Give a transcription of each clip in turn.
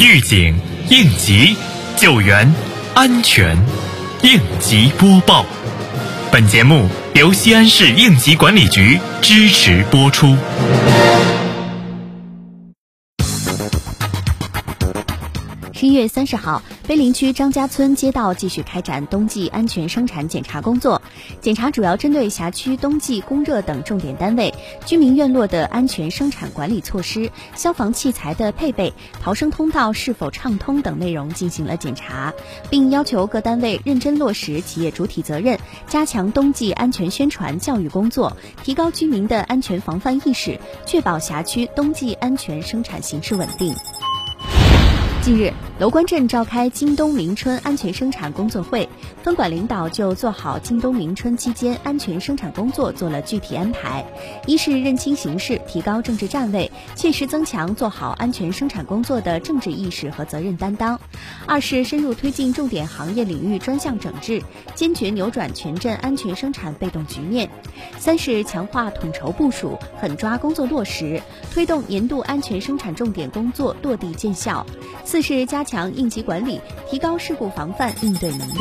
预警、应急、救援、安全，应急播报。本节目由西安市应急管理局支持播出。十一月三十号，碑林区张家村街道继续开展冬季安全生产检查工作。检查主要针对辖区冬季供热等重点单位、居民院落的安全生产管理措施、消防器材的配备、逃生通道是否畅通等内容进行了检查，并要求各单位认真落实企业主体责任，加强冬季安全宣传教育工作，提高居民的安全防范意识，确保辖区冬季安全生产形势稳定。近日，楼观镇召开京东明春安全生产工作会，分管领导就做好京东明春期间安全生产工作做了具体安排：一是认清形势，提高政治站位，切实增强做好安全生产工作的政治意识和责任担当；二是深入推进重点行业领域专项整治，坚决扭转全镇安全生产被动局面；三是强化统筹部署，狠抓工作落实，推动年度安全生产重点工作落地见效。四是加强应急管理，提高事故防范应对能力。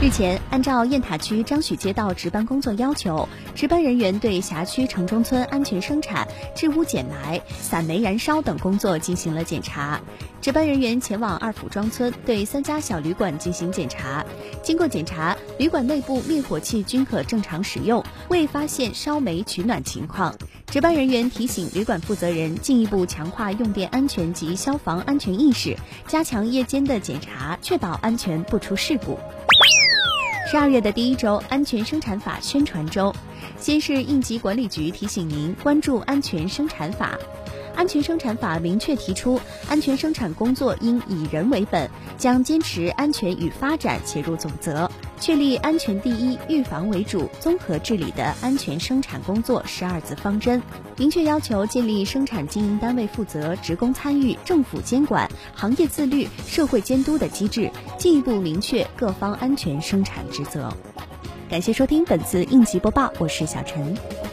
日前，按照雁塔区张许街道值班工作要求，值班人员对辖区城中村安全生产、治污减霾、散煤燃烧等工作进行了检查。值班人员前往二府庄村，对三家小旅馆进行检查。经过检查，旅馆内部灭火器均可正常使用，未发现烧煤取暖情况。值班人员提醒旅馆负责人进一步强化用电安全及消防安全意识，加强夜间的检查，确保安全不出事故。十二月的第一周，安全生产法宣传周，先是应急管理局提醒您关注安全生产法。安全生产法明确提出，安全生产工作应以人为本，将坚持安全与发展写入总则，确立安全第一、预防为主、综合治理的安全生产工作十二字方针，明确要求建立生产经营单位负责、职工参与、政府监管、行业自律、社会监督的机制，进一步明确各方安全生产职责。感谢收听本次应急播报，我是小陈。